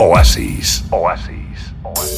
Oasis. Oasis. Finally,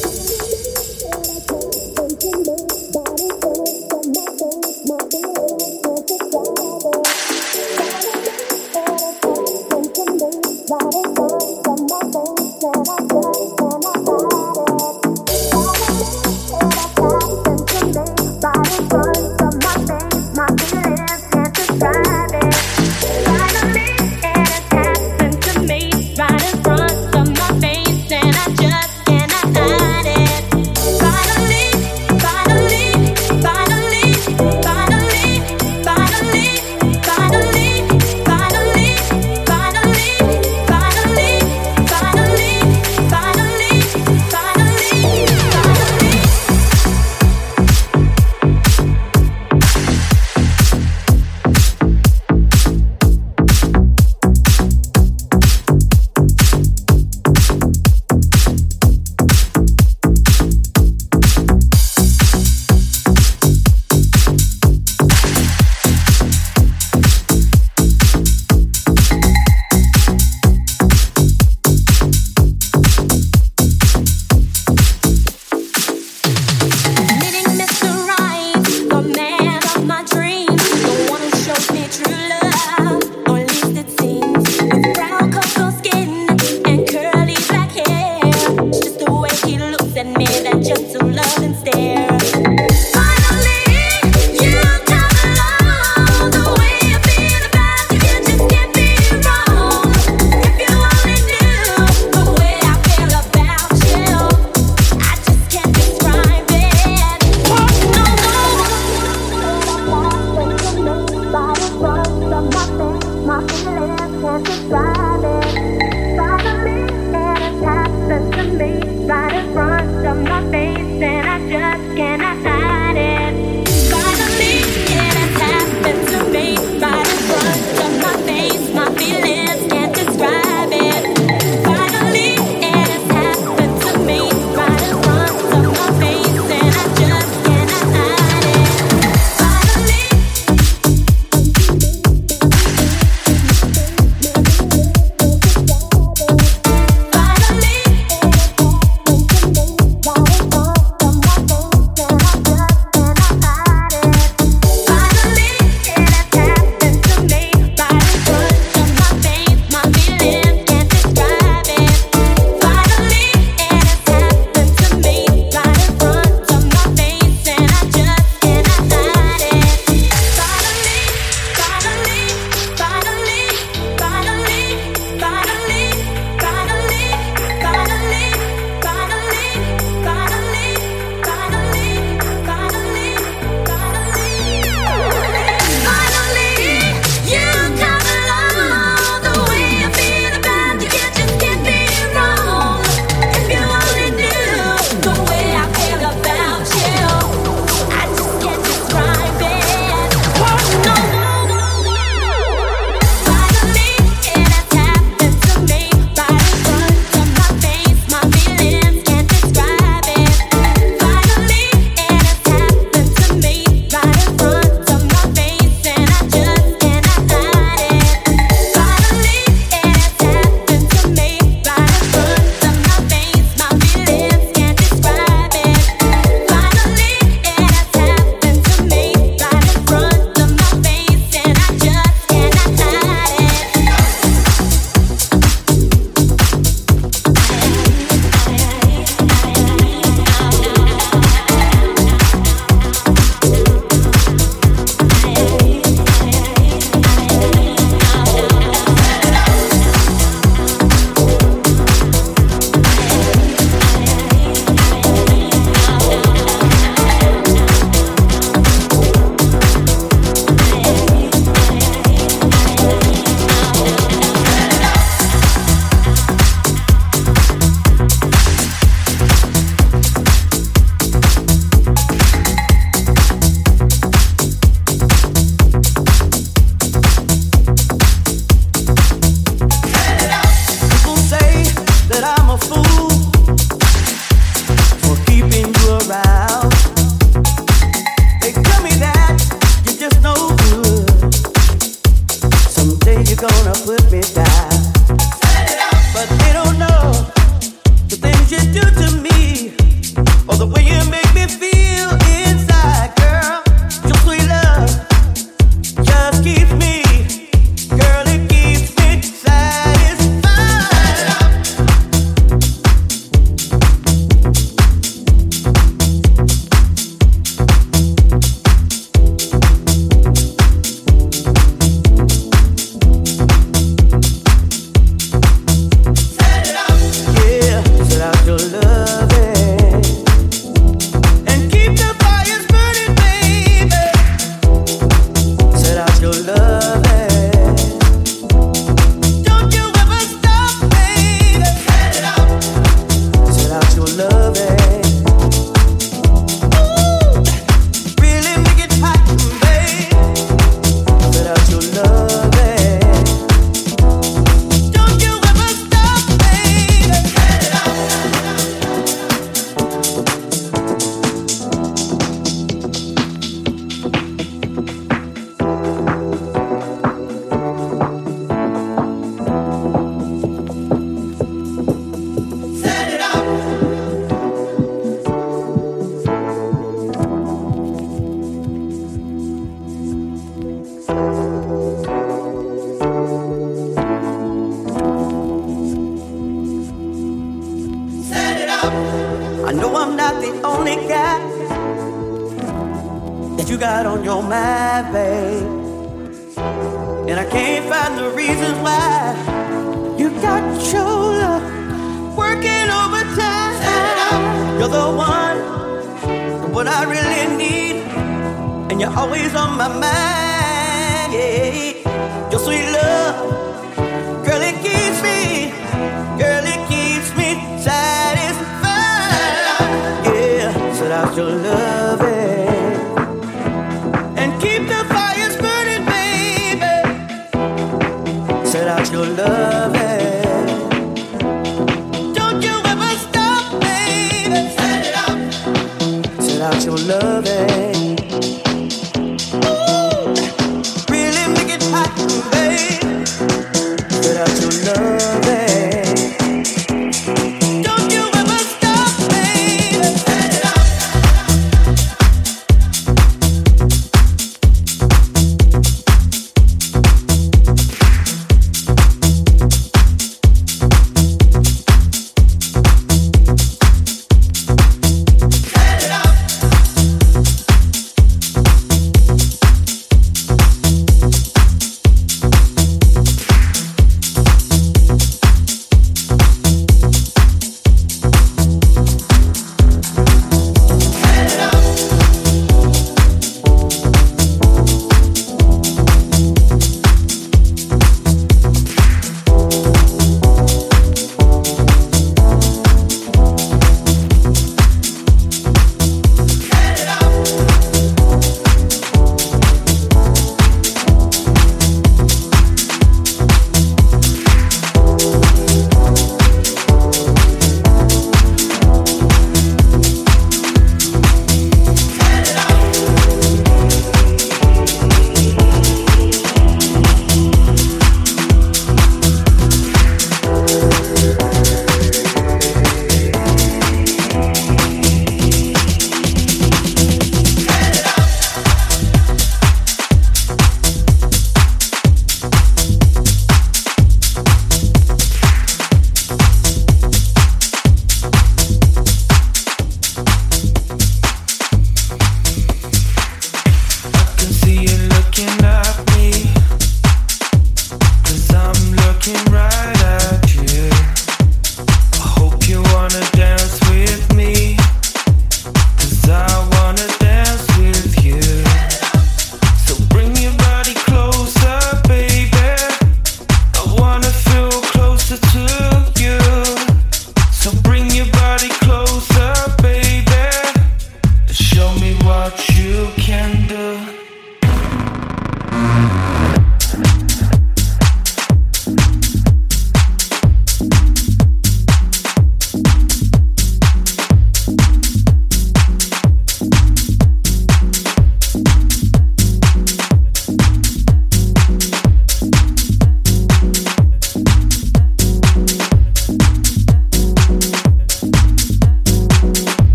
can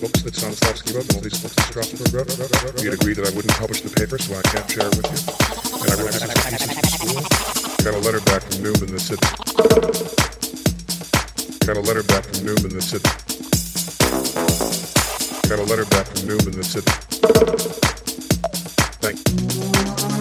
books that Stanislavski wrote, and all these books that Strasberg wrote. We had agreed that I wouldn't publish the paper, so I can't share it with you. And I wrote 60 pieces for school. I got a letter back from Newman that said... I got a letter back from Newman that said... I got a letter back from Newman that said... Thank you.